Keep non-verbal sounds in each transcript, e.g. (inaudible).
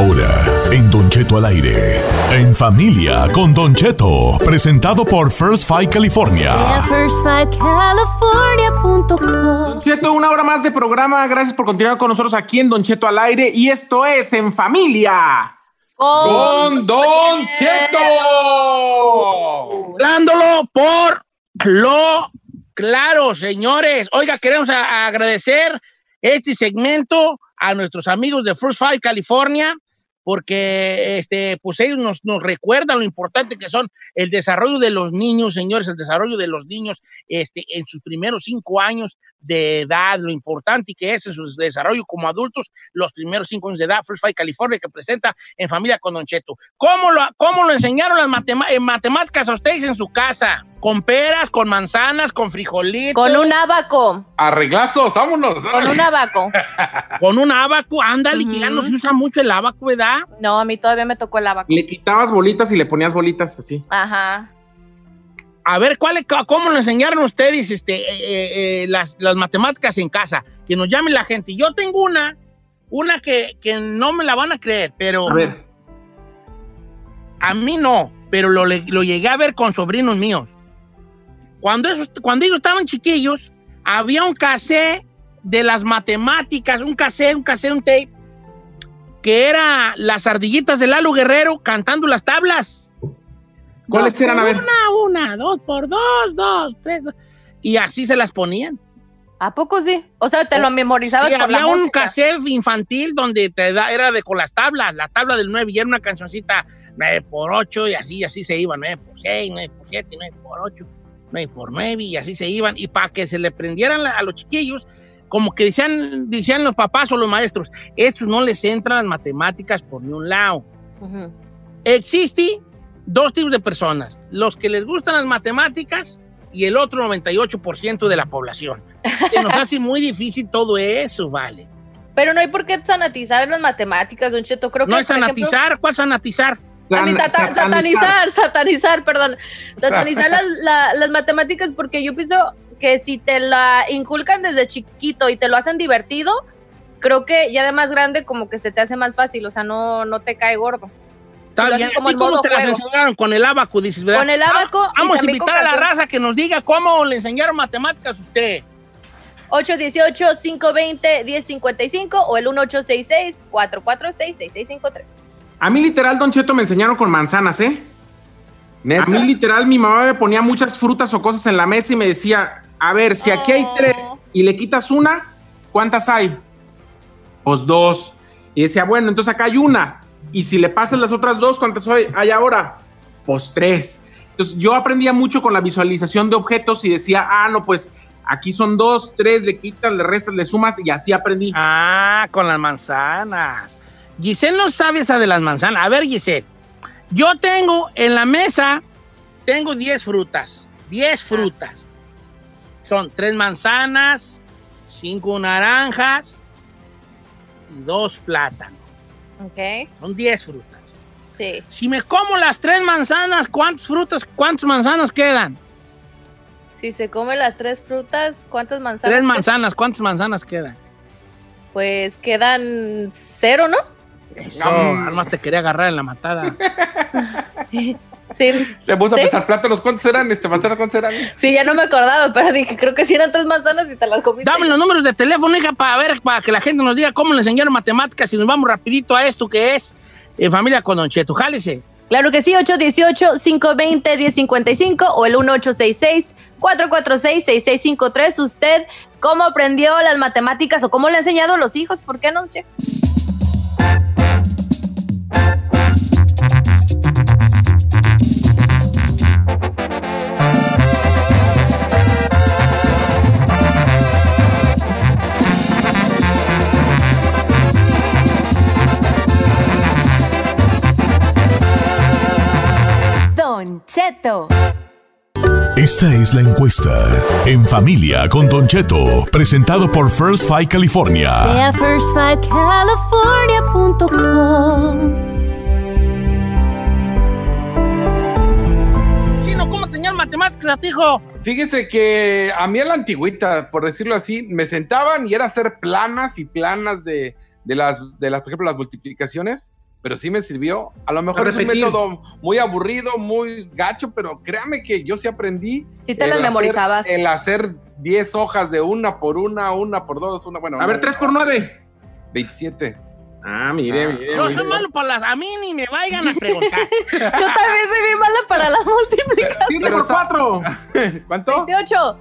Ahora, en Don Cheto al aire. En familia con Don Cheto. Presentado por First Five California. Don Cheto, una hora más de programa. Gracias por continuar con nosotros aquí en Don Cheto al aire. Y esto es En Familia. Con Don Cheto. Dándolo por lo claro, señores. Oiga, queremos a- agradecer este segmento a nuestros amigos de First Five California, porque este, pues ellos nos, nos recuerdan lo importante que son el desarrollo de los niños, señores, el desarrollo de los niños este, en sus primeros cinco años de edad, lo importante que es en su desarrollo como adultos, los primeros cinco años de edad, First Five California, que presenta en familia con Don Cheto. ¿Cómo lo, cómo lo enseñaron las en matemáticas a ustedes en su casa? ¿Con peras, con manzanas, con frijolitos? Con un abaco. Arreglazos, vámonos. Con un abaco. (laughs) Con un abaco, ándale, que ya no se usa mucho el abaco, ¿verdad? No, a mí todavía me tocó el abaco. Le quitabas bolitas y le ponías bolitas así. Ajá. A ver, ¿cuál, ¿cómo lo enseñaron ustedes este, eh, eh, eh, las, las matemáticas en casa? Que nos llame la gente. Yo tengo una, una que, que no me la van a creer, pero A ver. a mí no, pero lo, lo llegué a ver con sobrinos míos. Cuando, esos- cuando ellos estaban chiquillos, había un cassette de las matemáticas, un cassette, un cassette, un tape, que era las ardillitas de Lalo Guerrero cantando las tablas. ¿Cuáles Dos eran? A ver. Una, una, dos por dos, dos, tres. dos. Y así se las ponían. ¿A poco sí? O sea, te lo memorizabas Sí, por la había un música. cassette infantil donde te da, era de con las tablas, la tabla del 9 y era una cancioncita 9 por 8 y así, así se iban, 9 por 6, 9 por 7, 9 por 8, 9 por 9 y así se iban. Y para que se le prendieran la- a los chiquillos, como que decían, decían los papás o los maestros, estos no les entran las matemáticas por ni un lado. Ujú. Existe dos tipos de personas, los que les gustan las matemáticas y el otro 98% de la población. Se nos hace muy difícil todo eso, vale. Pero no hay por qué sanatizar las matemáticas, Don Cheto. Creo No que, es por ejemplo- sanatizar, ¿cuál sanatizar? A San- sata- satanizar, satanizar, perdón. Satanizar las, la- las matemáticas porque yo pienso que si te la inculcan desde chiquito y te lo hacen divertido, creo que ya de más grande como que se te hace más fácil, o sea, no, no te cae gordo. Está lo bien. haces como ¿A ti en cómo te las enseñaron? Con el abaco, dices, ¿verdad? Con el abaco Ah, y Vamos a invitar a la canción. raza que nos diga cómo le enseñaron matemáticas a usted. 818-520-1055 o el 1866-446-6653. A mí literal, Don Cheto, me enseñaron con manzanas, ¿eh? ¿Neta? A mí literal, mi mamá me ponía muchas frutas o cosas en la mesa y me decía, a ver, si aquí hay Oh. tres y le quitas una, ¿cuántas hay? Pues dos. Y decía, bueno, entonces acá hay una. Y si le pasas las otras dos, ¿cuántas hay ahora? Pues tres. Entonces yo aprendía mucho con la visualización de objetos y decía, ah, no, pues aquí son dos, tres, le quitas, le restas, le sumas y así aprendí. Ah, con las manzanas. Giselle no sabe esa de las manzanas. A ver, Giselle. Yo tengo en la mesa, tengo 10 frutas. 10 frutas. Son tres manzanas, cinco naranjas y dos plátanos. Ok, Son 10 frutas. sí. Si me como las tres manzanas, ¿cuántas frutas, cuántas manzanas quedan? Si se come las tres frutas, ¿cuántas manzanas? Tres manzanas, ¿cuántas manzanas quedan? Pues quedan cero, ¿no? Eso, además te quería agarrar en la matada. (laughs) Sí, Le puse a ¿Sí? pensar plátanos, ¿cuántos eran? Este, manzanas, ¿cuántos eran? sí, ya no me acordaba, pero dije, creo que sí eran tres manzanas y te las comiste. Dame los números de teléfono, hija, para ver, para que la gente nos diga cómo le enseñaron matemáticas y nos vamos rapidito a esto que es eh, Familia con Don Cheto. Jálese. Claro que sí, 818-520-1055 o el 1866-446-6653. ¿Usted cómo aprendió las matemáticas o cómo le ha enseñado a los hijos? ¿Por qué no, Che? Cheto. Esta es la encuesta. En familia con Don Cheto, presentado por First Five California. Ve firstfivecalifornia.com. Chino, ¿cómo te enseñaron matemáticas a ti, hijo? Fíjese que a mí a la antigüita, por decirlo así, me sentaban y era hacer planas y planas de, de las, de las, por ejemplo, las multiplicaciones. Pero sí me sirvió. A lo mejor es un método muy aburrido, muy gacho, pero créame que yo sí aprendí. Sí te las hacer- memorizabas. El hacer 10 hojas de una por una, una por dos, una, bueno. A ver, no, 3 por 9. 27. Ah, mire, Ah. mire. Yo mire. soy malo para las... A mí ni me vayan a preguntar. (laughs) Yo también soy bien mala para las multiplicaciones. 7 Pero por está- 4. (laughs) ¿Cuánto? 28.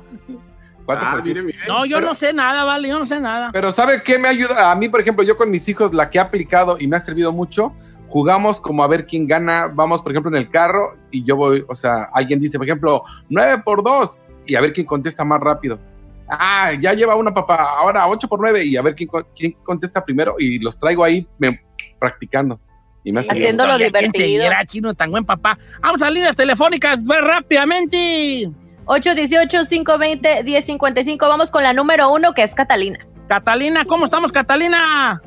¿Cuánto Ah, mire, mire. No, yo Pero- no sé nada, vale, yo no sé nada. Pero ¿sabe qué me ayuda? A mí, por ejemplo, yo con mis hijos, la que he aplicado y me ha servido mucho, jugamos como a ver quién gana. Vamos, por ejemplo, en el carro y yo voy, o sea, alguien dice, por ejemplo, 9 por 2 y a ver quién contesta más rápido. Ah, ya lleva una papá, ahora 8 por 9 y a ver quién, quién contesta primero y los traigo ahí me- practicando. Y me. Haciéndolo ya quien te divertido. diera, chino, tan buen papá. Vamos a líneas telefónicas, ve rápidamente. 818-520-1055. Vamos con la número uno, que es Catalina. Catalina, ¿cómo estamos, Catalina?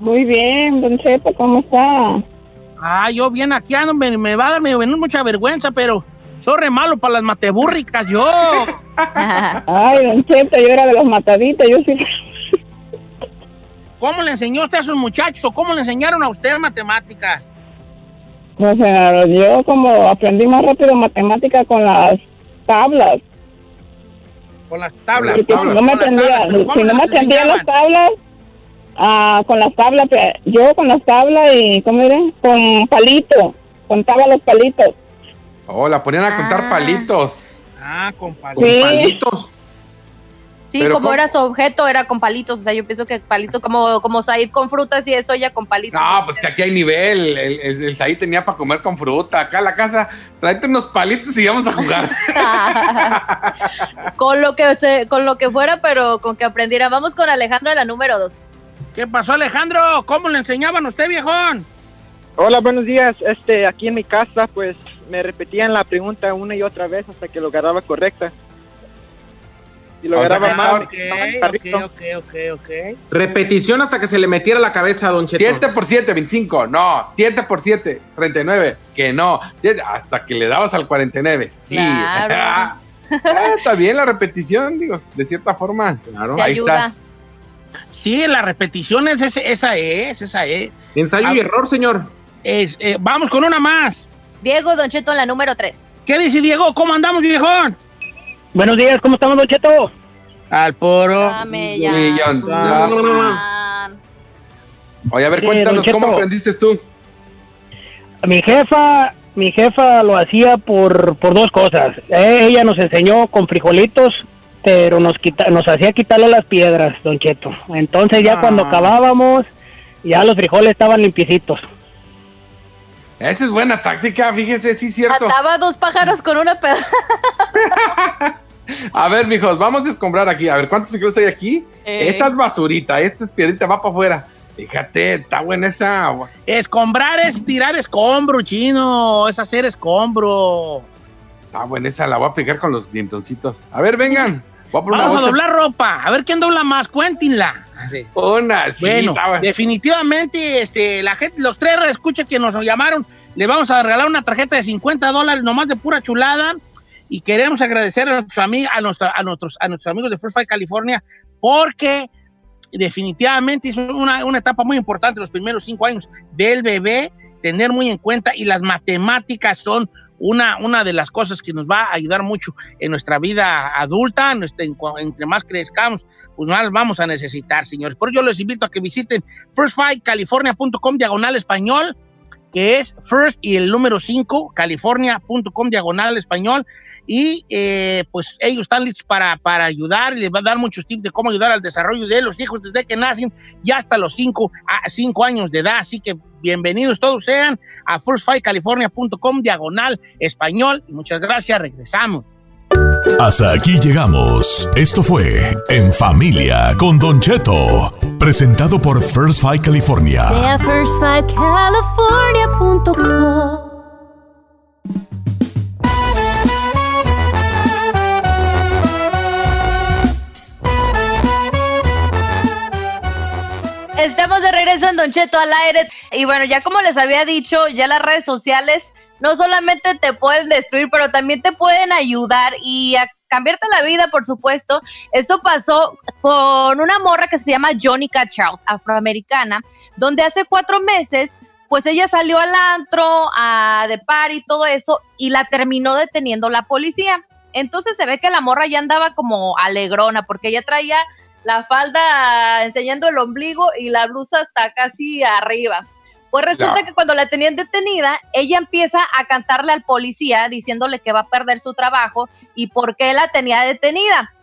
Muy bien, Don Cheto, ¿cómo está? Ah, yo bien aquí ando, me, me va a dar me va a venir mucha vergüenza, pero soy re malo para las matebúrricas, yo. (laughs) Ay, Don Cheto, yo era de los mataditos, yo sí. ¿Cómo le enseñó usted a sus muchachos o cómo le enseñaron a usted matemáticas? O sea, yo como aprendí más rápido matemática con las tablas. Con las tablas. Porque si no me Con ¿cómo si no me las aprendía las tablas, ah, con las tablas, pe- yo con las tablas y, ¿cómo diré? Con palito, contaba los palitos. Oh, la ponían a contar Ah. palitos. Ah, con Con Sí. palitos. Sí, Pero como era su objeto, era con palitos. O sea, yo pienso que palitos, como, como Said con frutas y eso, ya con palitos. No, pues que aquí hay nivel. El, el, el Saí tenía para comer con fruta. Acá en la casa, tráete unos palitos y vamos a jugar. (laughs) con lo que se, con lo que fuera, pero con que aprendiera. Vamos con Alejandro de la número dos. ¿Qué pasó, Alejandro? ¿Cómo le enseñaban a usted, viejón? Hola, buenos días. Este, aquí en mi casa, pues me repetían la pregunta una y otra vez hasta que lo agarraba correcta. Y lo O agarraba que mal. Ok, mal, ok, carrito. ok, ok, ok. Repetición hasta que se le metiera la cabeza a Don Cheto. 7 por 7, 25. No. 7 por 7, 39. Que no. Siete- hasta que le dabas al 49. Sí. Claro. (laughs) Ah, está bien la repetición, digo, de cierta forma. Claro. Se Ahí ayuda. estás. Sí, la repetición es ese- esa es, esa es. Ensayo y Ah. error, señor. Es, eh, vamos con una más. Diego Don Cheto en la número tres. ¿Qué dice Diego? ¿Cómo andamos, viejón? Buenos días, ¿cómo estamos, Don Cheto? Al poro. Dame ya. Millón. Oye, a ver, cuéntanos cómo aprendiste tú. Mi jefa, mi jefa lo hacía por, por dos cosas. Eh, ella nos enseñó con frijolitos, pero nos quita, nos hacía quitarle las piedras, Don Cheto. Entonces ya Ah. cuando acabábamos, ya los frijoles estaban limpiecitos. Esa es buena táctica, fíjese, sí es cierto. Ataba dos pájaros con una pedazo. (laughs) A ver, mijos, vamos a escombrar aquí. A ver, ¿cuántos frijoles hay aquí? Eh. Esta es basurita, esta es piedrita, va para afuera. Fíjate, está buena esa. Escombrar es tirar escombro, chino. Es hacer escombro. Está buena esa, la voy a aplicar con los dientoncitos. A ver, vengan. Voy a poner Vamos a una doblar ropa. A ver quién dobla más. Cuéntenla. Así. Una, sí, Bueno, definitivamente, este, la gente, los tres escucha que nos llamaron, le vamos a regalar una tarjeta de 50 dólares nomás de pura chulada. Y queremos agradecer a nuestros, a, a nuestros, a nuestros amigos de First Fight California porque definitivamente es una, una etapa muy importante los primeros cinco años del bebé, tener muy en cuenta y las matemáticas son una, una de las cosas que nos va a ayudar mucho en nuestra vida adulta, nuestra- entre más crezcamos, pues más vamos a necesitar, señores. Por ello les invito a que visiten firstfightcalifornia.com diagonal español, que es first y el número 5, california.com diagonal español. Y eh, pues ellos están listos para, para ayudar y les va a dar muchos tips de cómo ayudar al desarrollo de los hijos desde que nacen y hasta los 5 a 5 años de edad. Así que bienvenidos todos sean a firstfightcalifornia.com diagonal español. Y muchas gracias, regresamos. Hasta aquí llegamos. Esto fue En Familia con Don Cheto, presentado por First Fight California. Estamos de regreso en Don Cheto al aire. Y bueno, ya como les había dicho, ya las redes sociales no solamente te pueden destruir, pero también te pueden ayudar y a cambiarte la vida, por supuesto. Esto pasó con una morra que se llama Jonica Charles, afroamericana, donde hace cuatro meses pues ella salió al antro, a de par y todo eso, y la terminó deteniendo la policía. Entonces se ve que la morra ya andaba como alegrona, porque ella traía la falda enseñando el ombligo y la blusa hasta casi arriba. Pues resulta que cuando la tenían detenida, ella empieza a cantarle al policía diciéndole que va a perder su trabajo y por qué la tenía detenida.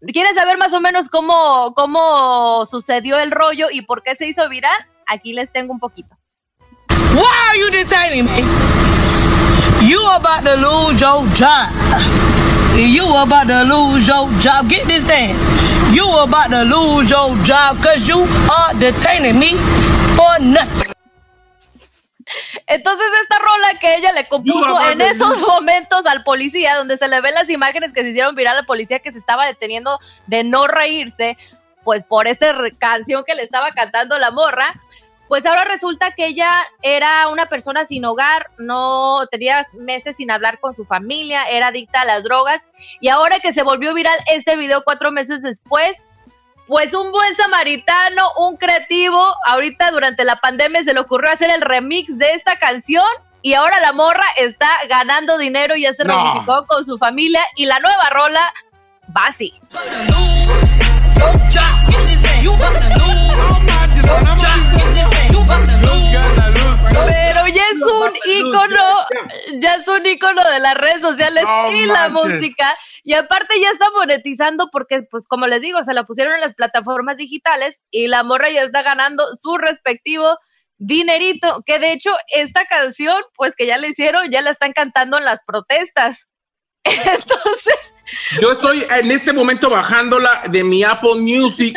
¿Quieren saber más o menos cómo, cómo sucedió el rollo y por qué se hizo viral? Aquí les tengo un poquito. Why are you detaining me? You about to lose your job. You about to lose your job. Get this dance. You about to lose your job because you are detaining me for nothing. Entonces esta rola que ella le compuso en esos momentos al policía, donde se le ven las imágenes que se hicieron viral al policía que se estaba deteniendo de no reírse, pues por esta canción que le estaba cantando la morra, pues ahora resulta que ella era una persona sin hogar, no tenía meses sin hablar con su familia, era adicta a las drogas y ahora que se volvió viral este video cuatro meses después, pues un buen samaritano, un creativo, ahorita durante la pandemia se le ocurrió hacer el remix de esta canción y ahora la morra está ganando dinero y ya se No. reunificó con su familia y la nueva rola va así. Pero ya es un ícono, ya es un ícono de las redes sociales No y la música. Y aparte ya está monetizando porque, pues como les digo, se la pusieron en las plataformas digitales y la morra ya está ganando su respectivo dinerito. Que de hecho esta canción, pues que ya le hicieron, ya la están cantando en las protestas. (laughs) Entonces, Yo estoy en este momento bajándola de mi Apple Music.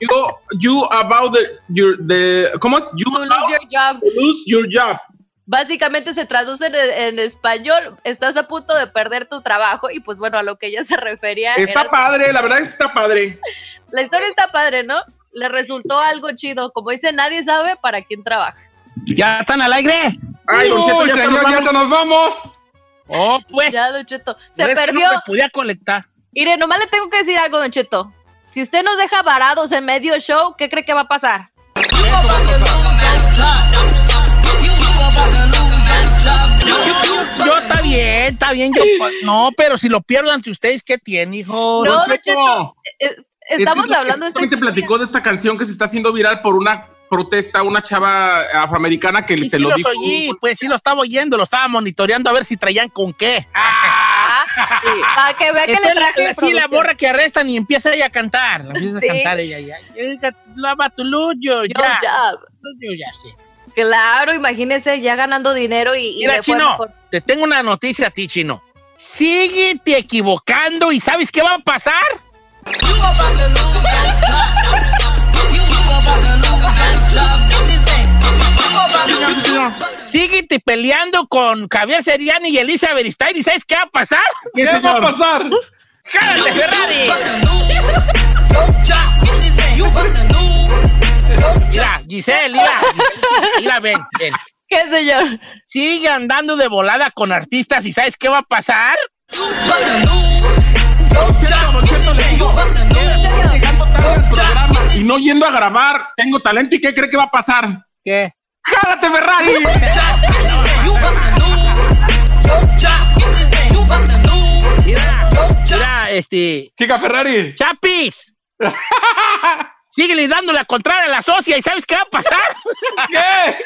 Yo, you about the, your, the, ¿cómo es? You to lose your job. to lose your job. Básicamente se traduce en, en español, estás a punto de perder tu trabajo y pues bueno, a lo que ella se refería. Está era- padre, la verdad es que está padre. La historia está padre, ¿no? Le resultó algo chido. Como dice, nadie sabe para quién trabaja. ¿Ya están al aire? Ay, Don Cheto, ya señor, nos ya nos vamos. Oh, pues. Ya, Don Cheto. Se pero es que perdió. No me podía conectar. Mire, nomás le tengo que decir algo, Don Cheto. Si usted nos deja varados en medio show, ¿qué cree que va a pasar? Yo está bien, está bien. Yo, no, pero si lo pierdo ante ustedes, ¿qué tiene, hijo? No, Don Don Cheto. Cheto. eh, Es Estamos que hablando de esta justamente historia. platicó de esta canción que se está haciendo viral por una protesta, una chava afroamericana que se sí lo los dijo. oí, pues sí lo estaba oyendo, lo estaba monitoreando a ver si traían con qué. Ah, para que vea que le traje la, sí, la borra que arrestan y empieza ella a cantar. La empieza Sí. a cantar ella ya. Lava tu ya. ya. Luyo, ya, sí. Claro, imagínense ya ganando dinero y, y Mira, Chino, mejor. te tengo una noticia a ti, Chino. Síguete equivocando y ¿sabes qué va a pasar? Síguete peleando con Javier Seriani y Elisa Beristain y ¿sabes qué va a pasar? ¿Qué va a pasar? ¡Jálate, Ferrari! Mira, Giselle, mira, mira, ven, ven. ¿Qué, señor? Sigue andando de volada con artistas y ¿sabes qué va a pasar? Y no yendo a grabar, tengo talento y ¿qué cree que va a pasar? ¿Qué? ¡Jálate, Ferrari! Mira, mira, este, Chica Ferrari. Chapis. (laughs) Síguele dando la contraria a la socia y ¿sabes qué va a pasar? (laughs) ¿Qué?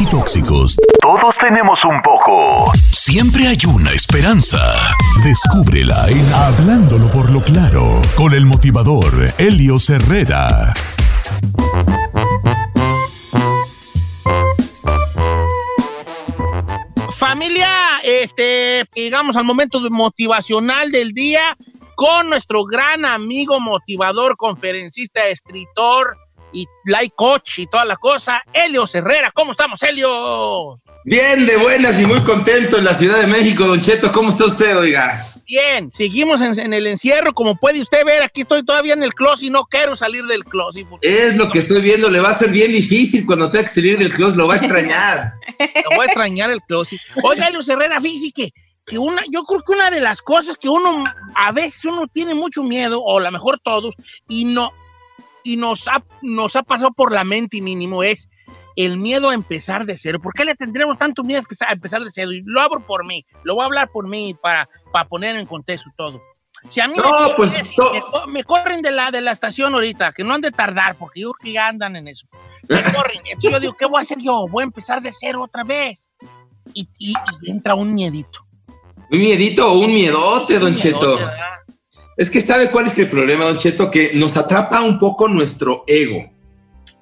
Y tóxicos, Todos tenemos un poco. siempre hay una esperanza. Descúbrela en Hablándolo por lo claro, con el motivador Helio Herrera. Familia, este, llegamos al momento motivacional del día con nuestro gran amigo motivador, conferencista, escritor, y life coach y toda la cosa, Helios Herrera. ¿Cómo estamos, Helios? Bien, de buenas y muy contento en la Ciudad de México, Don Cheto. ¿Cómo está usted, oiga? Bien, seguimos en, en el encierro. Como puede usted ver, aquí estoy todavía en el closet y no quiero salir del closet. Es lo que estoy viendo, le va a ser bien difícil cuando tenga que salir del closet, lo va a extrañar. (laughs) Lo voy a extrañar el closet. Oiga, Helios Herrera, fíjese que, que una, yo creo que una de las cosas que uno, a veces uno tiene mucho miedo, o a lo mejor todos, y no, y nos ha, nos ha pasado por la mente mínimo, es el miedo a empezar de cero. ¿Por qué le tendremos tanto miedo a empezar- de cero? Y lo abro por mí, lo voy a hablar por mí para, para poner en contexto todo. Si a mí No, me, pues, me- me co- me corren de la, de la estación ahorita, que no han de tardar, porque yo que ya andan en eso. Me (laughs) corren. Entonces yo digo, ¿qué voy a hacer yo? Voy a empezar de cero otra vez. Y, y- y entra un miedito. ¿Un miedito o un miedote, Don Un Cheto? miedote, ¿verdad? Es que sabe cuál es el problema, Don Cheto, que nos atrapa un poco nuestro ego.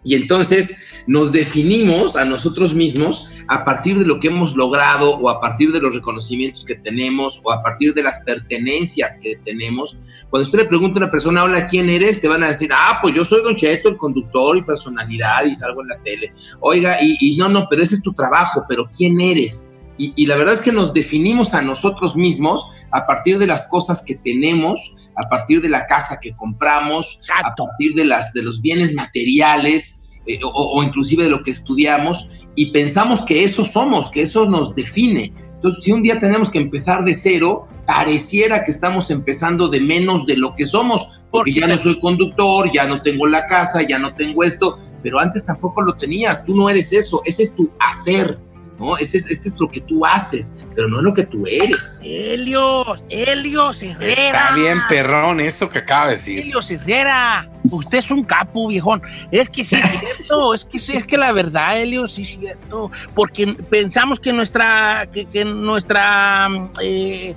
Y entonces nos definimos a nosotros mismos a partir de lo que hemos logrado o a partir de los reconocimientos que tenemos o a partir de las pertenencias que tenemos. Cuando usted le pregunta a una persona, hola, ¿quién eres? Te van a decir, ah, pues yo soy Don Cheto, el conductor y personalidad y salgo en la tele. Oiga, y, y no, no, pero ese es tu trabajo, pero ¿quién eres? Y, y la verdad es que nos definimos a nosotros mismos a partir de las cosas que tenemos, a partir de la casa que compramos, a partir de, las, de los bienes materiales eh, o, o inclusive de lo que estudiamos y pensamos que eso somos, que eso nos define. Entonces, si un día tenemos que empezar de cero, pareciera que estamos empezando de menos de lo que somos, porque ya no soy conductor, ya no tengo la casa, ya no tengo esto, pero antes tampoco lo tenías, tú no eres eso, ese es tu hacer, ¿no? Ese es, este es lo que tú haces, pero no es lo que tú eres. Helios, Helios Herrera. Está bien perrón eso que acaba de decir. Helios Herrera, usted es un capo, viejón. Es que sí es cierto, es que, es que la verdad, Helios, sí es cierto. Porque pensamos que nuestra, que, que nuestra, eh,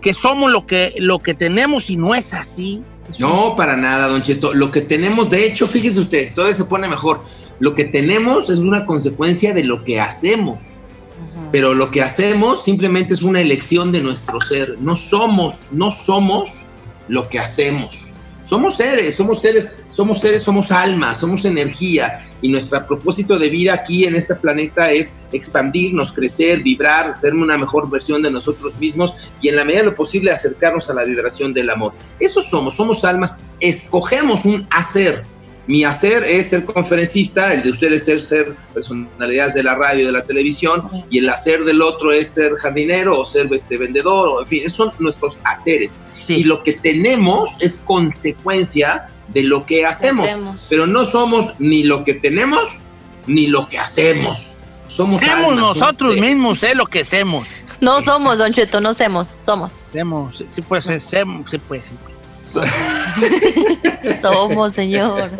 que somos lo que, lo que tenemos y no es así. No, para nada, Don Cheto. Lo que tenemos, de hecho, fíjese usted, todavía se pone mejor. Lo que tenemos es una consecuencia de lo que hacemos. Pero lo que hacemos simplemente es una elección de nuestro ser. No somos, no somos lo que hacemos. Somos seres, somos seres, somos seres, somos almas, somos energía. Y nuestro propósito de vida aquí en este planeta es expandirnos, crecer, vibrar, ser una mejor versión de nosotros mismos y en la medida de lo posible acercarnos a la vibración del amor. Eso somos, somos almas. Escogemos un hacer. Mi hacer es ser conferencista, el de ustedes es ser personalidades de la radio y de la televisión, y el hacer del otro es ser jardinero o ser este, vendedor, o en fin, esos son nuestros haceres. Y lo que tenemos es consecuencia de lo que hacemos, Hacemos. pero no somos ni lo que tenemos ni lo que hacemos. Somos Somos almas, somos nosotros mismos, es lo que hacemos. No somos, Don Cheto, no somos, somos. Hacemos, sí, pues, hacemos, sí, pues, sí, pues. (laughs) Somos, señor.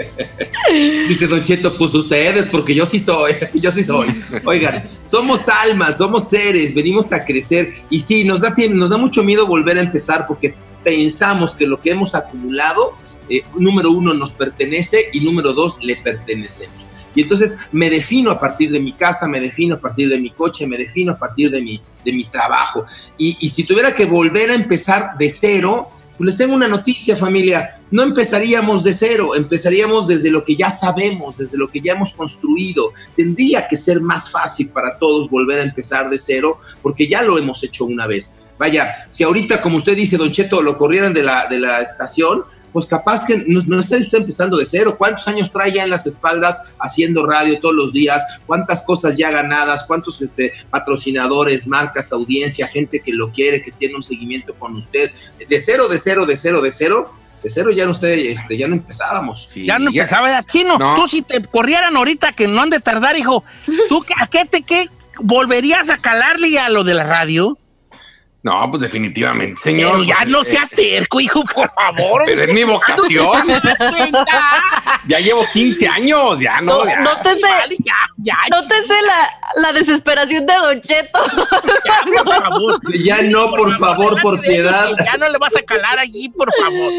Dice Don Cheto, pues ustedes, porque yo sí soy, (laughs) yo sí soy. Oigan, somos almas, somos seres, venimos a crecer y sí, nos da, nos da mucho miedo volver a empezar porque pensamos que lo que hemos acumulado, eh, número uno, nos pertenece y número dos, le pertenecemos. Y entonces me defino a partir de mi casa, me defino a partir de mi coche, me defino a partir de mi, de mi trabajo. Y, y si tuviera que volver a empezar de cero, pues les tengo una noticia familia, no empezaríamos de cero, empezaríamos desde lo que ya sabemos, desde lo que ya hemos construido. Tendría que ser más fácil para todos volver a empezar de cero, porque ya lo hemos hecho una vez. Vaya, si ahorita, como usted dice, Don Cheto, lo corrieran de la, de la estación, pues capaz que no, no está usted empezando de cero. ¿Cuántos años trae ya en las espaldas haciendo radio todos los días? ¿Cuántas cosas ya ganadas? ¿Cuántos este, patrocinadores, marcas, audiencia, gente que lo quiere, que tiene un seguimiento con usted? De cero, de cero, de cero, de cero. De cero ya no, usted, este, ya no empezábamos. Ya no empezaba ya. Chino, tú si te corrieran ahorita que no han de tardar, hijo, ¿tú qué- a qué te qué volverías a calarle a lo de la radio? No, pues definitivamente, señor. Pero ya pues, no eh, seas terco, hijo, por favor. Pero es mi vocación. (laughs) Ya llevo 15 años, ya no. No, ya. nótese, ya, ya. nótese la, la desesperación de Don Cheto. (laughs) por favor. Ya no, por favor, por piedad. Ya no le vas a calar allí, por favor.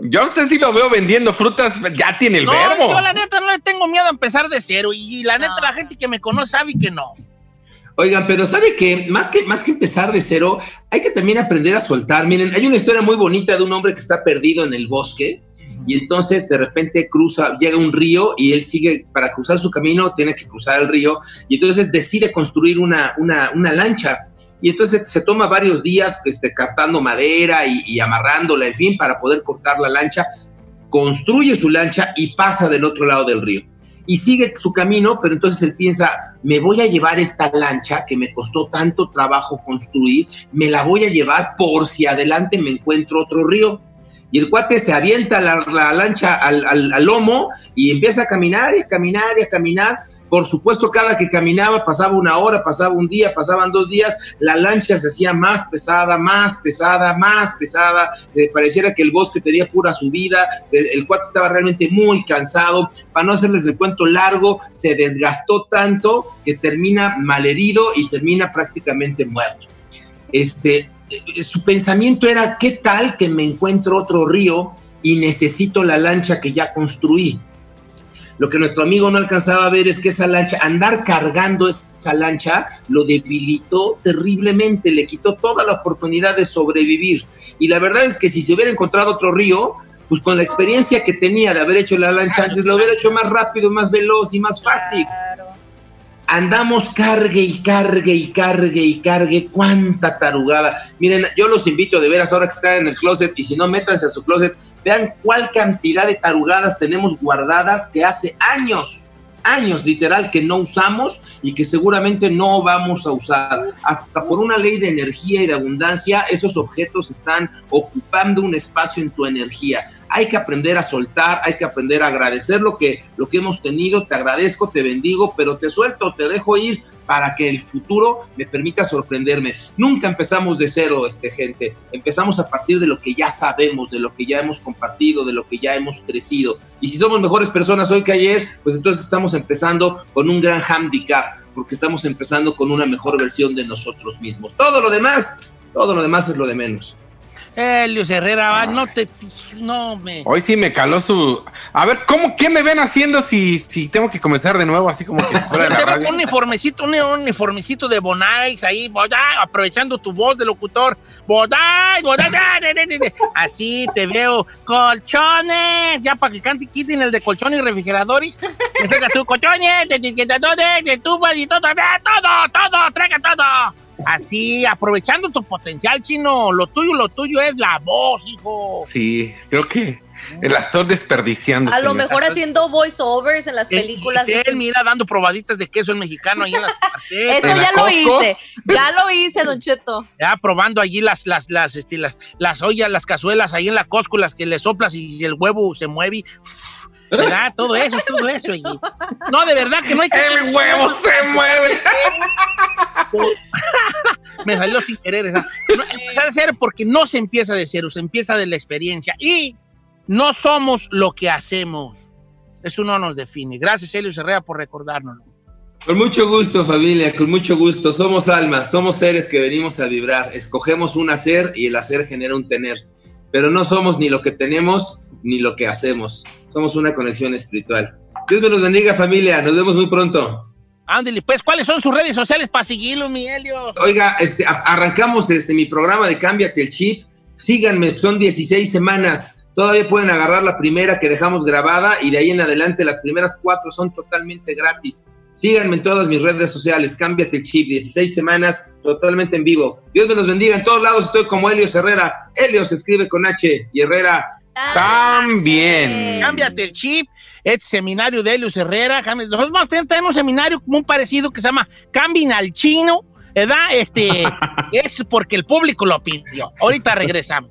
Yo a usted sí lo veo vendiendo frutas, ya tiene el no, verbo. yo la neta no le tengo miedo a empezar de cero. Y, la neta, la gente que me conoce sabe que no. Oigan, pero ¿sabe qué? Más que, más que empezar de cero, hay que también aprender a soltar. Miren, hay una historia muy bonita de un hombre que está perdido en el bosque y entonces de repente cruza, llega un río y él sigue, para cruzar su camino tiene que cruzar el río y entonces decide construir una, una, una lancha. Y entonces se toma varios días este, captando madera y, y amarrándola, en fin, para poder cortar la lancha. Construye su lancha y pasa del otro lado del río y sigue su camino, pero entonces él piensa, me voy a llevar esta lancha que me costó tanto trabajo construir, me la voy a llevar por si adelante me encuentro otro río. Y el cuate se avienta la, la lancha al, lomo y empieza a caminar y a caminar y a caminar. Por supuesto, cada que caminaba pasaba una hora, pasaba un día, pasaban dos días, la lancha se hacía más pesada, más pesada, más pesada. Eh, pareciera que el bosque tenía pura subida. El cuate estaba realmente muy cansado. Para no hacerles el cuento largo, se desgastó tanto que termina malherido y termina prácticamente muerto. Este, su pensamiento era, ¿qué tal que me encuentro otro río y necesito la lancha que ya construí? Lo que nuestro amigo no alcanzaba a ver es que esa lancha, andar cargando esa lancha, lo debilitó terriblemente, le quitó toda la oportunidad de sobrevivir. Y la verdad es que si se hubiera encontrado otro río, pues con la experiencia que tenía de haber hecho la lancha antes, lo hubiera hecho más rápido, más veloz y más fácil. Andamos cargue y cargue y cargue y cargue. Cuánta tarugada. Miren, yo los invito de veras ahora que están en el closet y si no, métanse a su closet. Vean cuál cantidad de tarugadas tenemos guardadas que hace años, años literal que no usamos y que seguramente no vamos a usar. Hasta por una ley de energía y de abundancia, esos objetos están ocupando un espacio en tu energía. Hay que aprender a soltar, hay que aprender a agradecer lo que, lo que hemos tenido. Te agradezco, te bendigo, pero te suelto, te dejo ir para que el futuro me permita sorprenderme. Nunca empezamos de cero, este gente. Empezamos a partir de lo que ya sabemos, de lo que ya hemos compartido, de lo que ya hemos crecido. Y si somos mejores personas hoy que ayer, pues entonces estamos empezando con un gran handicap, porque estamos empezando con una mejor versión de nosotros mismos. Todo lo demás, todo lo demás es lo de menos. Helios Herrera, va, no te. No me. Hoy sí me caló su. A ver, ¿cómo qué me ven haciendo si, si tengo que comenzar de nuevo así como que fuera de la radio? un uniformecito, un uniformecito de Bonais ahí, aprovechando tu voz de locutor. Bonais, Bonais, da, da, da, da. así te veo. Colchones, ya para que cante quiten el de colchones y refrigeradores. Que traiga tu colchones, de etiquetadores, de tubas y todo, todo, todo, traiga todo. Así, aprovechando tu potencial, chino. Lo tuyo, lo tuyo es la voz, hijo. Sí, creo que la estoy desperdiciando. A lo mejor haciendo voiceovers en las películas. Dice él, mira, dando probaditas de queso el mexicano ahí en las (laughs) Eso ¿En la ya lo hice. Ya lo hice, Don Cheto. Ya probando allí las, las, las, este, las, las ollas, las cazuelas ahí en la Costco, las que le soplas y el huevo se mueve. uf, ¿Verdad? Todo eso, todo eso allí. No, de verdad que no hay que... El huevo se mueve. (laughs) Me salió sin querer esa. No, empezar a ser porque no se empieza de cero, se empieza de la experiencia. Y no somos lo que hacemos. Eso no nos define. Gracias, Elio Herrera, por recordárnoslo. Con mucho gusto, familia, con mucho gusto. Somos almas, somos seres que venimos a vibrar. Escogemos un hacer y el hacer genera un tener. Pero no somos ni lo que tenemos ni lo que hacemos. Somos una conexión espiritual. Dios me los bendiga, familia. Nos vemos muy pronto. Ándale, pues, ¿cuáles son sus redes sociales para seguirlo, mi Helio? Oiga, este, arrancamos este, mi programa de Cámbiate el Chip. Síganme, son 16 semanas. Todavía pueden agarrar la primera que dejamos grabada y de ahí en adelante las primeras cuatro son totalmente gratis. Síganme en todas mis redes sociales, Cámbiate el Chip, 16 semanas totalmente en vivo. Dios me los bendiga. En todos lados estoy como Helios Herrera. Helios escribe con H y Herrera. También. Cámbiate el chip. Este seminario de Helios Herrera. Nosotros vamos a tener también un seminario muy parecido que se llama Cambien al Chino. ¿Verdad? Este (laughs) es porque el público lo pidió. Ahorita regresamos.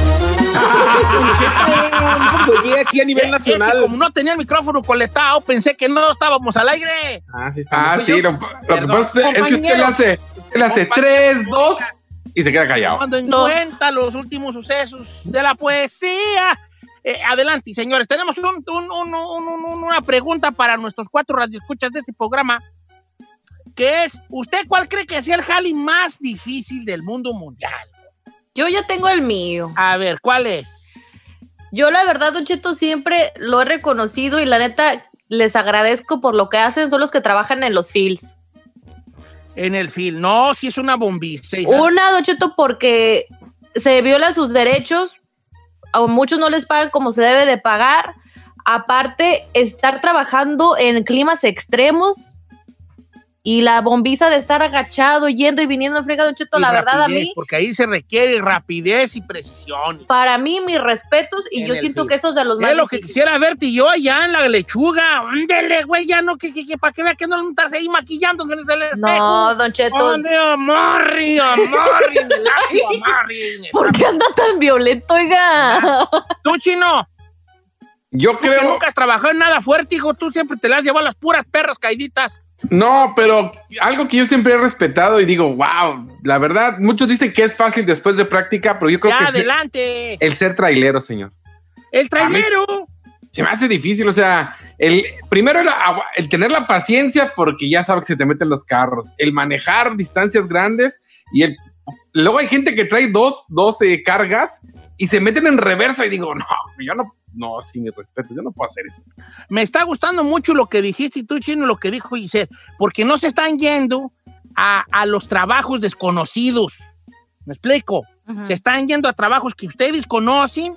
Aquí a nivel (laughs) nacional. como no tenía el micrófono coletado, pensé que no estábamos al aire. Ah, sí está. Ah, sí, yo- lo, lo que pasa es que usted, le hace, usted le hace tres, dos y se queda callado. Tomando en No. cuenta los últimos sucesos de la poesía. Eh, adelante, señores. Tenemos un- un- un- un- un- una pregunta para nuestros cuatro radioescuchas de este programa, que es, ¿usted cuál cree que sea el jali más difícil del mundo mundial? Yo ya tengo el mío. A ver, ¿cuál es? Yo la verdad, Don Cheto, siempre lo he reconocido y la neta les agradezco por lo que hacen. Son los que trabajan en los fields. En el film. No, si es una bombiza. hija. Una, Don Cheto, porque se violan sus derechos. A muchos no les pagan como se debe de pagar. Aparte, estar trabajando en climas extremos y la bombiza de estar agachado, yendo y viniendo en frega, Don Cheto, Y la verdad a mí, Porque ahí se requiere rapidez y precisión. para mí, mis respetos y En yo siento que esos de los más Es lo que quisiera verte y yo allá en la lechuga. Ándele, güey, ya no, que, que, que para que vea que no estarse ahí maquillando en el espejo. No, Don Cheto, ¿Dónde, Amarri, Amarri, en el labio, Amarri, en el- ¿por qué anda tan violento, oiga? Tú, chino, Yo tú que creo, nunca has trabajado en nada fuerte, hijo, tú siempre te las has llevado las puras perras caiditas. No, pero algo que yo siempre he respetado y digo, wow, la verdad, muchos dicen que es fácil después de práctica, pero yo creo Ya, que adelante. el ser trailero, señor. El trailero. Se me hace difícil, o sea, el primero el, el tener la paciencia porque ya sabes que se te meten los carros, el manejar distancias grandes y el luego hay gente que trae dos, dos eh, cargas y se meten en reversa y digo, no, yo no, no, sin mi respeto, yo no puedo hacer eso. Me está gustando mucho lo que dijiste y tú, chino, lo que dijo Giselle, porque no se están yendo a, a los trabajos desconocidos. ¿Me explico? Se están yendo a trabajos que ustedes conocen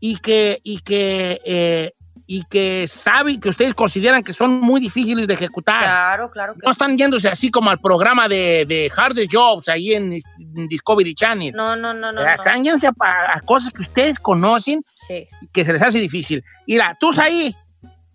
y que, y que, eh, y que saben, que ustedes consideran que son muy difíciles de ejecutar. Claro, claro. que No están yéndose así como al programa de, de Hard Jobs ahí en, en Discovery Channel. No, no, no, no. Eh, no. Están yéndose a, a cosas que ustedes conocen Sí. y que se les hace difícil. Mira, tú ahí,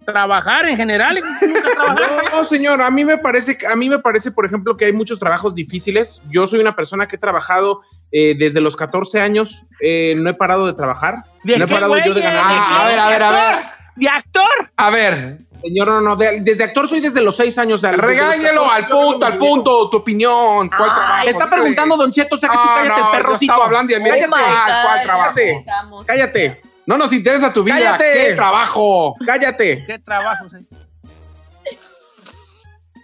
trabajar en general, has trabajado. (laughs) No, señor, a mí me parece, a mí me parece, por ejemplo, que hay muchos trabajos difíciles. Yo soy una persona que he trabajado eh, desde los 14 años, eh, no he parado de trabajar. ¿De no he parado yo de ganar. ¿De Ah, a ver, a ver, a ver. ¿De actor? A ver, Señor, no, no, de- desde actor soy desde los 6 años. los regáñelo 14 al punto, al punto, tu opinión. ¿Cuál trabajo? Me está preguntando Don Cheto, o sea que tú cállate, no, perrocito. estaba hablando de mí. Cállate, Oh my ¿Cuál, trabajo? Estamos. cállate, No nos interesa tu vida. Cállate. ¿Qué trabajo? cállate. ¿Qué trabajos? eh?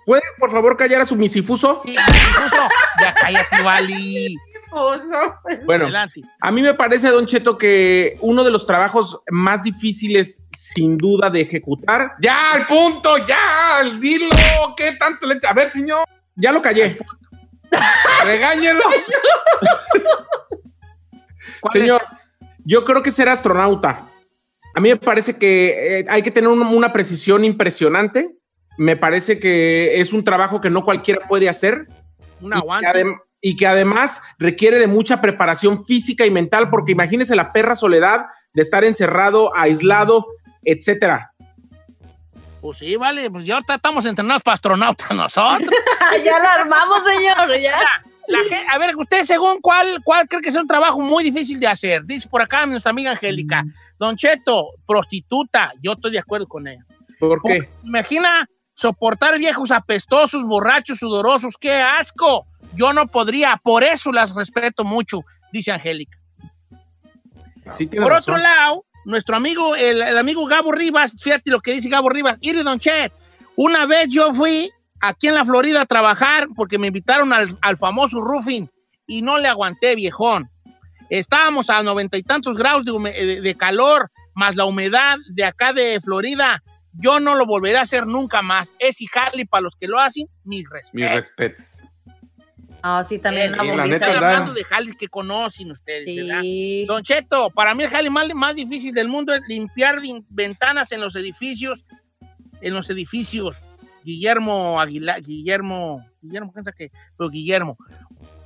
¿Puede, por favor, callar a su misifuso? Sí, incluso, ya cállate, Vali. Bueno, Adelante. a mí me parece, Don Cheto, que uno de los trabajos más difíciles, sin duda, de ejecutar, Ya, al punto, ya, dilo. ¿Qué tanto le A ver, señor, ya lo callé. regáñelo. (laughs) ¿Cuál Señor, yo creo que ser astronauta. A mí me parece que eh, hay que tener un- una precisión impresionante. Me parece que es un trabajo que no cualquiera puede hacer? Un y que, aguante. Y que además requiere de mucha preparación física y mental, porque imagínese la perra soledad de estar encerrado, aislado, etcétera. Pues sí, vale, pues ya ahorita estamos entrenados para astronautas nosotros. (laughs) ya la armamos, señor. Ya. La gen- a ver, usted según cuál, cuál cree que es un trabajo muy difícil de hacer. Dice por acá nuestra amiga Angélica. Don Cheto, prostituta. Yo estoy de acuerdo con ella. ¿Por qué? Imagina soportar viejos apestosos, borrachos, sudorosos. ¡Qué asco! Yo no podría. Por eso las respeto mucho, dice Angélica. Sí, Por razón. otro lado, nuestro amigo, el, el amigo Gabo Rivas, fíjate lo que dice Gabo Rivas. Mire, Don Chet, una vez yo fui aquí en la Florida a trabajar porque me invitaron al, al famoso roofing y no le aguanté, viejón. Estábamos a noventa y tantos grados de, hume- de- de calor, más la humedad de acá de Florida. Yo no lo volveré a hacer nunca más. Es y Harley para los que lo hacen, mis respetos. Mis respetos. Ah, sí, también Eh, la neta, hablando de Harley que conocen ustedes, ¿verdad? Sí. Don Cheto, para mí el jale más, más difícil del mundo es limpiar ventanas en los edificios, en los edificios. Guillermo Aguilar, Guillermo, Guillermo, piensa que, pero Guillermo.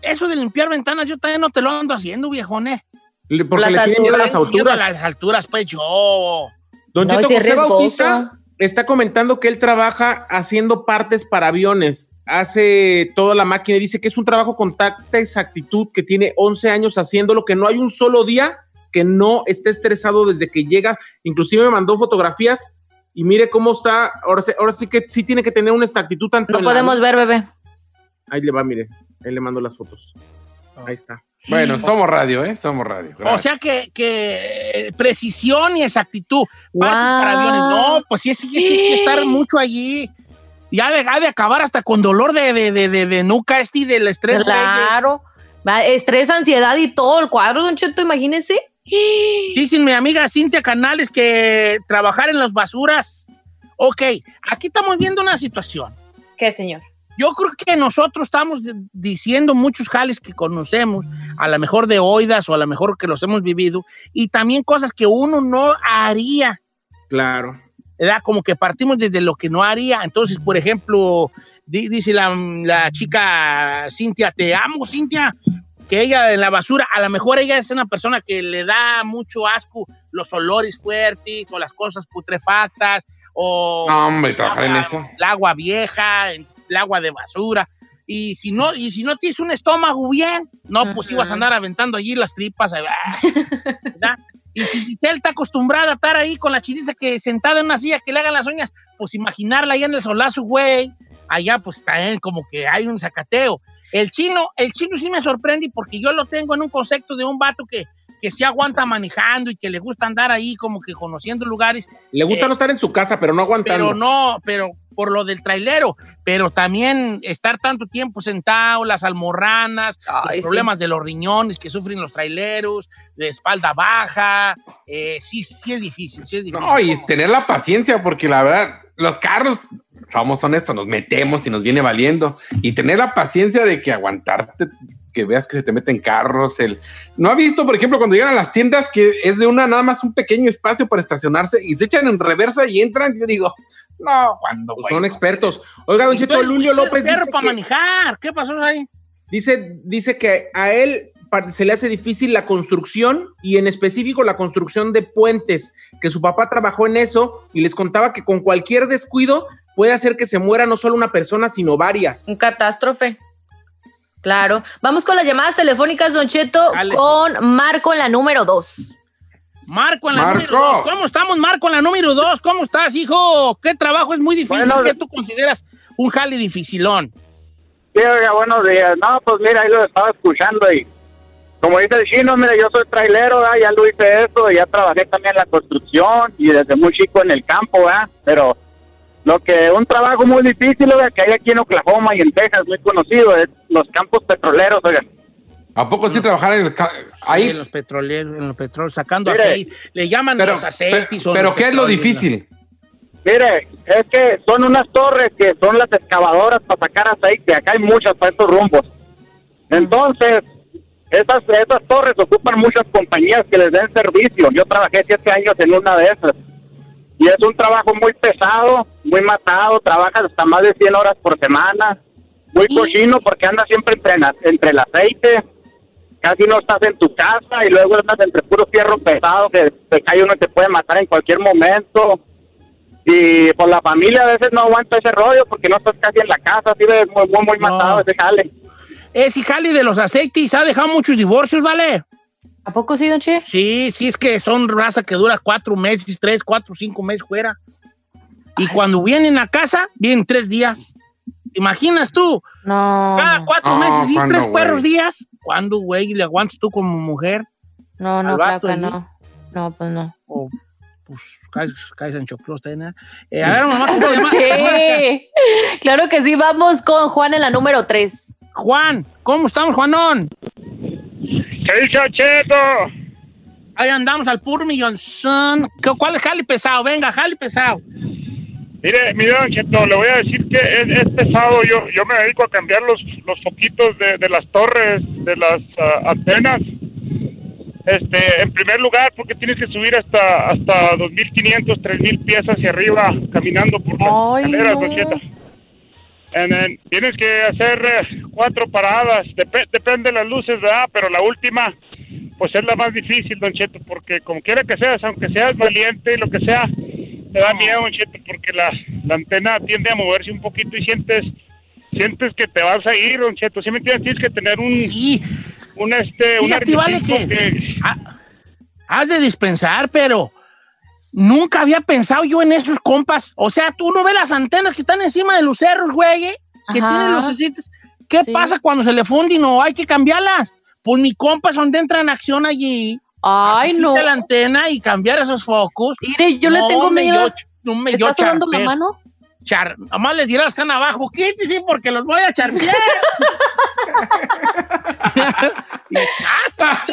Eso de limpiar ventanas yo también no te lo ando haciendo, viejones. Le- Porque Las le tienen miedo a las alturas. las alturas, pues yo. Don No, Cheto es José Bautista. Está comentando que él trabaja haciendo partes para aviones, hace toda la máquina y dice que es un trabajo con tanta exactitud que tiene 11 años haciéndolo, que no hay un solo día que no esté estresado desde que llega. Inclusive me mandó fotografías y mire cómo está. Ahora, sí- ahora sí que sí tiene que tener una exactitud tanto. La- podemos ver, bebé. Ahí le va, mire. Ahí le mando las fotos. Ahí está. Bueno, somos radio, ¿eh? Somos radio. O sea que, que precisión y exactitud. Partes para aviones. No, pues sí, sí, sí, sí, es que estar mucho allí. Ya de, ha de acabar hasta con dolor de, de, de, de, de nuca este y del estrés. Claro. Estrés, ansiedad y todo el cuadro, Don Cheto, imagínese. Dicen mi amiga Cintia Canales que trabajar en las basuras. Ok, aquí estamos viendo una situación. ¿Qué, señor? Yo creo que nosotros estamos diciendo muchos jales que conocemos, a lo mejor de oídas o a lo mejor que los hemos vivido, y también cosas que uno no haría. Claro. ¿verdad? Como que partimos desde lo que no haría. Entonces, por ejemplo, di- dice la, la chica Cintia, te amo, Cintia, que ella en la basura, a lo mejor ella es una persona que le da mucho asco los olores fuertes o las cosas putrefactas o No, hombre, trabajar en agua- eso. el agua vieja, el agua de basura. Y si no, y si no tienes un estómago bien, no, pues ibas a andar aventando allí las tripas, ahí, (laughs) ¿verdad? Y si Giselle está acostumbrada a estar ahí con la chiniza que sentada en una silla que le hagan las uñas, pues imaginarla allá en el solazo, güey, allá pues está él como que hay un zacateo. El chino, el chino sí me sorprende porque yo lo tengo en un concepto de un vato que, que sí aguanta manejando y que le gusta andar ahí como que conociendo lugares. Le gusta Eh, no estar en su casa, pero no aguantando. Pero no, pero por lo del trailero, pero también estar tanto tiempo sentado, las almorranas, Ay, los problemas de los riñones que sufren los traileros, de espalda baja, eh, sí, sí es difícil, sí es difícil. No, y tener la paciencia, porque la verdad, los carros, somos honestos, nos metemos y nos viene valiendo. Y tener la paciencia de que aguantarte, que veas que se te meten carros. El... ¿No ha visto, por ejemplo, cuando llegan a las tiendas que es de una nada más un pequeño espacio para estacionarse y se echan en reversa y entran? Yo digo, no, cuando Pues son expertos. Oiga, don Cheto, Lulio López perro dice para que, manejar. ¿Qué pasó ahí? dice, dice que a él se le hace difícil la construcción y en específico la construcción de puentes, que su papá trabajó en eso y les contaba que con cualquier descuido puede hacer que se muera no solo una persona, sino varias. Un catástrofe. Claro. Vamos con las llamadas telefónicas, Don Cheto, Dale. con Marco en la número 2. Marco en la Marco. número dos. ¿Cómo estamos, Marco en la número dos? ¿Cómo estás, hijo? ¿Qué trabajo es muy difícil? Bueno, ¿Qué tú consideras un jale dificilón? Sí, oiga, buenos días. No, pues mira, ahí lo estaba escuchando y como dice el chino, mira, yo soy trailero, ya lo hice eso, ya trabajé también en la construcción y desde muy chico en el campo, ¿verdad? Pero lo que un trabajo muy difícil, oiga, que hay aquí en Oklahoma y en Texas, muy conocido, es los campos petroleros, oiga. ¿A poco sí trabajar en el ca- Sí, ahí? en los petroleros, en los petróleos, sacando Mire, aceite. Le llaman Pero, los aceites. pero ¿qué es lo difícil? Mire, es que son unas torres que son las excavadoras para sacar aceite. Acá hay muchas para estos rumbos. Entonces, esas, esas torres ocupan muchas compañías que les den servicio. Yo trabajé siete años en una de esas. Y es un trabajo muy pesado, muy matado. Trabajas hasta más de 100 horas por semana. Muy cochino porque andas siempre entre, entre el aceite. Casi no estás en tu casa y luego andas entre puro fierro pesado que te cae uno y te puede matar en cualquier momento. Y por la familia a veces no aguanta ese rollo porque no estás casi en la casa, así ves muy, muy, muy No. matado ese jale. Ese jale de los aceites ha dejado muchos divorcios, ¿vale? ¿A poco sí, Don Che? Sí, sí, es que son raza que dura cuatro meses, tres, cuatro, cinco meses fuera. Y cuando vienen a casa, vienen tres días. ¿Imaginas tú? No. Cada cuatro No, meses y ¿cuándo, tres perros días. ¿Cuándo, güey, le aguantas tú como mujer? No, no, claro que no. No, pues no. O, pues, caes, caes en choclos, ¿eh? Eh, a ver, mamá, ¿cómo? Che. (laughs) Claro que sí, vamos con Juan en la número 3. Juan, ¿cómo estamos, Juanón? ¿Qué dice Cheto? Ahí andamos al puro millonzón. ¿Qué- ¿Cuál es jale pesado? Venga, jale pesado. Mire, mi don Cheto, le voy a decir que es, es pesado. Yo, yo me dedico a cambiar los, los foquitos de, de las torres, de las ah, antenas. Este, en primer lugar, porque tienes que subir hasta hasta 2.500, 3.000 pies hacia arriba caminando por las escaleras, no. don Cheto. And then tienes que hacer eh, cuatro paradas, Dep- depende de las luces, ¿verdad? Pero la última, pues es la más difícil, Don Cheto, porque como quiera que seas, aunque seas valiente y lo que sea, te da miedo, Cheto, porque la, la antena tiende a moverse un poquito y sientes sientes que te vas a ir, Don Cheto. ¿Sí me entiendes? Tienes que tener un, Sí, un este, un vale que- has de dispensar, pero nunca había pensado yo en esos compas. O sea, tú no ves las antenas que están encima de los cerros, güey, eh? que Ajá. tienen los aceites. ¿Qué pasa cuando se le funde y no hay que cambiarlas? Pues mi compa es donde entra en acción allí. Ay, Así no. quita la antena y cambiar esos focos. Mire, yo le tengo me miedo. no me ¿Te dio está sudando la mano? Char, nomás les diré los que están abajo, quítese porque los voy a charpear. (laughs) (laughs) y casa.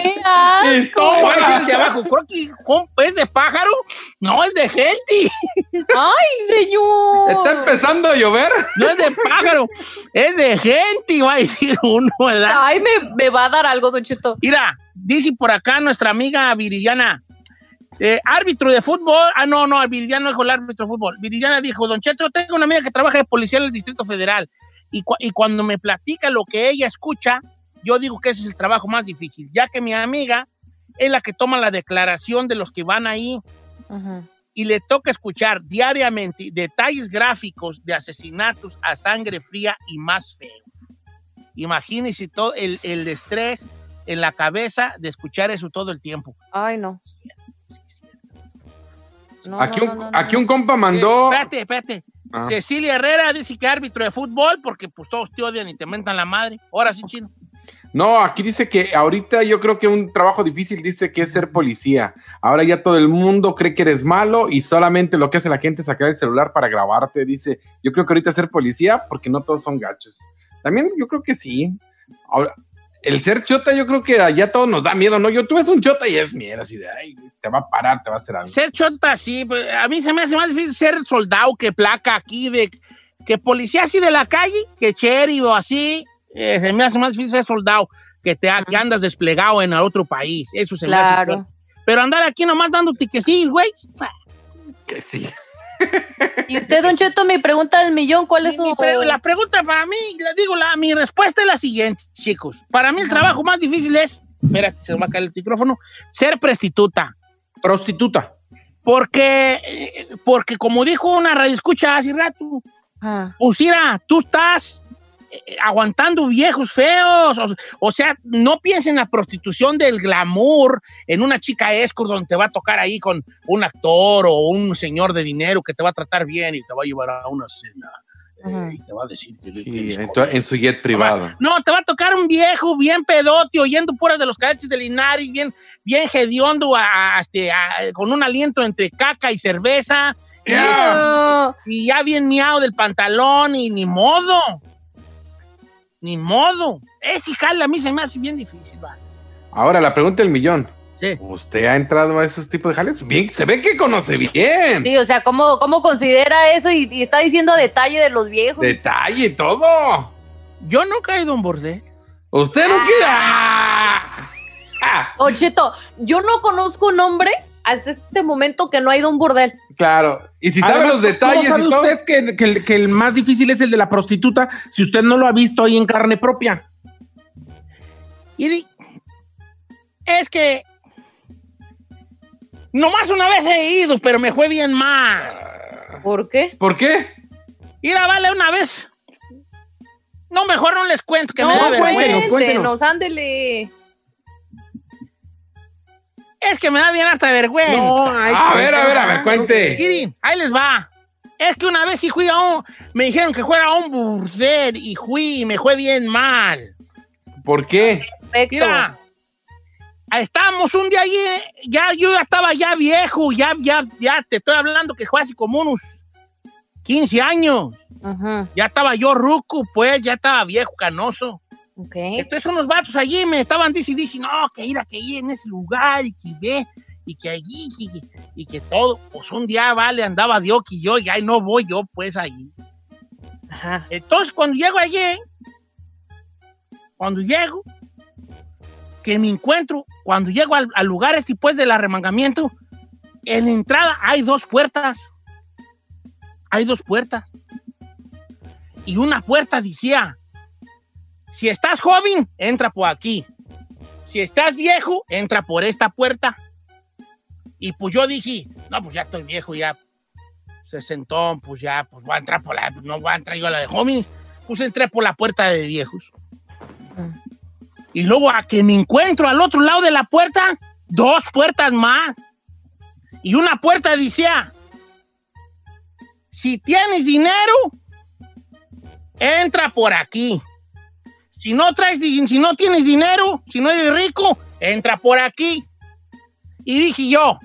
Todo es el de abajo. Creo que compa, es de pájaro, no es de gente. ¡Ay, señor! Está empezando a llover. No es de pájaro, es de gente, va a decir uno, ¿verdad? Ay, me, me va a dar algo, Don Cheto. Mira, dice por acá nuestra amiga Viridiana, eh, árbitro de fútbol. Ah, no, no, Viridiana dijo el árbitro de fútbol. Viridiana dijo, Don Cheto, tengo una amiga que trabaja de policía en el Distrito Federal. Y, cu- y cuando me platica lo que ella escucha, yo digo que ese es el trabajo más difícil, ya que mi amiga es la que toma la declaración de los que van ahí y le toca escuchar diariamente detalles gráficos de asesinatos a sangre fría y más feo. Imagínese todo el, el estrés en la cabeza de escuchar eso todo el tiempo. Ay, no. No, Aquí, no, un, no, no, aquí un compa mandó. Espérate, espérate. Ah. Cecilia Herrera dice que árbitro de fútbol porque pues todos te odian y te mentan la madre. Ahora sí, chino. No, aquí dice que ahorita yo creo que un trabajo difícil dice que es ser policía. Ahora ya todo el mundo cree que eres malo y solamente lo que hace la gente es sacar el celular para grabarte. Dice, yo creo que ahorita ser policía porque no todos son gachos. También yo creo que sí. Ahora, el ser chota yo creo que allá todo nos da miedo, ¿no? Yo tú ves un chota y es miedo así de, ay, te va a parar, te va a hacer algo. Ser chota, sí. pues, A mí se me hace más difícil ser soldado que placa aquí, de que policía así de la calle, que cherry o así. eh, se me hace más difícil ser soldado que, te, que andas desplegado en otro país. Eso se me hace Claro. Pero andar aquí nomás dando tiquecillos, güey. Que sí. Y usted, Don Cheto, mi pregunta del millón, ¿cuál es su...? Mi pre- la pregunta para mí, le digo, la, mi respuesta es la siguiente, chicos. Para mí el trabajo más difícil es, espérate, se me va a caer el micrófono, ser prostituta. Prostituta. Porque, eh, porque como dijo una radio escucha hace rato, Ah. pues mira, tú estás aguantando viejos feos. O, o sea, no pienses en la prostitución del glamour, en una chica escort donde te va a tocar ahí con un actor o un señor de dinero que te va a tratar bien y te va a llevar a una cena. eh, y te va a decir que, Sí, en, tu- en su jet privado. no, te va a tocar un viejo bien pedote, oyendo puras de los cadetes de Linares, bien, bien hediondo, a- a- este, a- con un aliento entre caca y cerveza. Y, y ya bien miado del pantalón, y ni modo. Ni modo. Ese jale a mí se me hace bien difícil, va. Ahora, la pregunta del millón. Sí. ¿Usted ha entrado a esos tipos de jales? Bien, se ve que conoce bien. Sí, o sea, ¿cómo, cómo considera eso y, y está diciendo detalle de los viejos? Detalle y todo. Yo nunca he ido a un bordel. Usted no queda. Ah, Don Cheto, yo no conozco un hombre hasta este momento que no ha ido a un burdel. claro. Y si sabe Además, los detalles ¿cómo sabe y todo. usted que, que el, que el más difícil es el de la prostituta si usted no lo ha visto ahí en carne propia? Y es que nomás una vez he ido, pero me fue bien mal. ¿Por qué? ¿Por qué? Mira, vale, una vez. No, mejor no les cuento que me da No, vergüenza. cuéntenos, cuéntenos. cuéntenos, ándele. Es que me da bien harta vergüenza. No, ay, A ver, a ver, a ver, cuente. Miren, ahí les va. Es que una vez sí fui a un... Me dijeron que fuera a un burdel y fui y me fue bien mal. ¿Por qué? Respecto. Mira, estábamos un día allí, ya yo ya estaba ya viejo, ya, ya, ya te estoy hablando que fue hace como unos 15 años. Ya estaba yo ruco, pues, ya estaba viejo, canoso. Ok. Entonces unos vatos allí me estaban diciendo, dice, no, que ir a que ir en ese lugar y que ve, y que allí, y que, y que todo. Pues un día, vale, andaba Dios y yo, y ahí no voy yo, pues, allí. Ajá. Entonces, cuando llego allí, cuando llego, que me encuentro, cuando llego al, al lugar este, pues, del arremangamiento, en la entrada hay dos puertas. Hay dos puertas. Y una puerta decía, si estás joven, entra por aquí. Si estás viejo, entra por esta puerta. Y pues yo dije, no, pues ya estoy viejo, ya sesentón, pues ya, pues voy a entrar por la, no voy a entrar yo a la de jóvenes. Pues entré por la puerta de viejos. Y luego a que me encuentro al otro lado de la puerta, dos puertas más. Y una puerta decía, si tienes dinero, entra por aquí. Si no traes, si no tienes dinero, si no eres rico, entra por aquí. Y dije yo,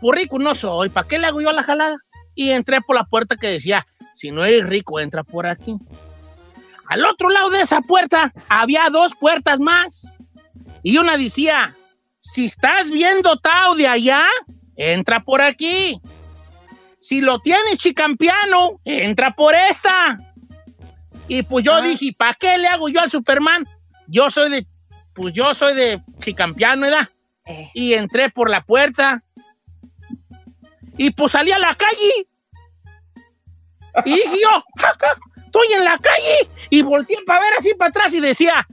por rico no soy, ¿para qué le hago yo la jalada? Y entré por la puerta que decía, si no eres rico, entra por aquí. Al otro lado de esa puerta había dos puertas más. Y una decía, si estás bien dotado de allá, entra por aquí. Si lo tienes chicampiano, entra por esta. Y pues yo dije, ¿para qué le hago yo al Superman? Yo soy de, pues yo soy de chicampiano, ¿verdad? Y entré por la puerta. Y pues salí a la calle. Y dije yo, (laughs) "Jaja, estoy en la calle. Y volteé para ver así para atrás y decía,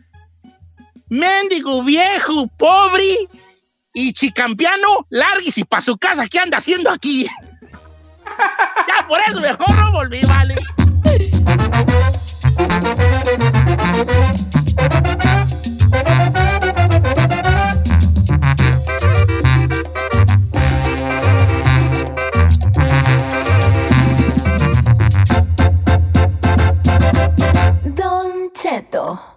mendigo viejo, pobre y chicampiano, larguis y para su casa, ¿qué anda haciendo aquí? (laughs) ya por eso mejor no volví, vale. Don Cheto.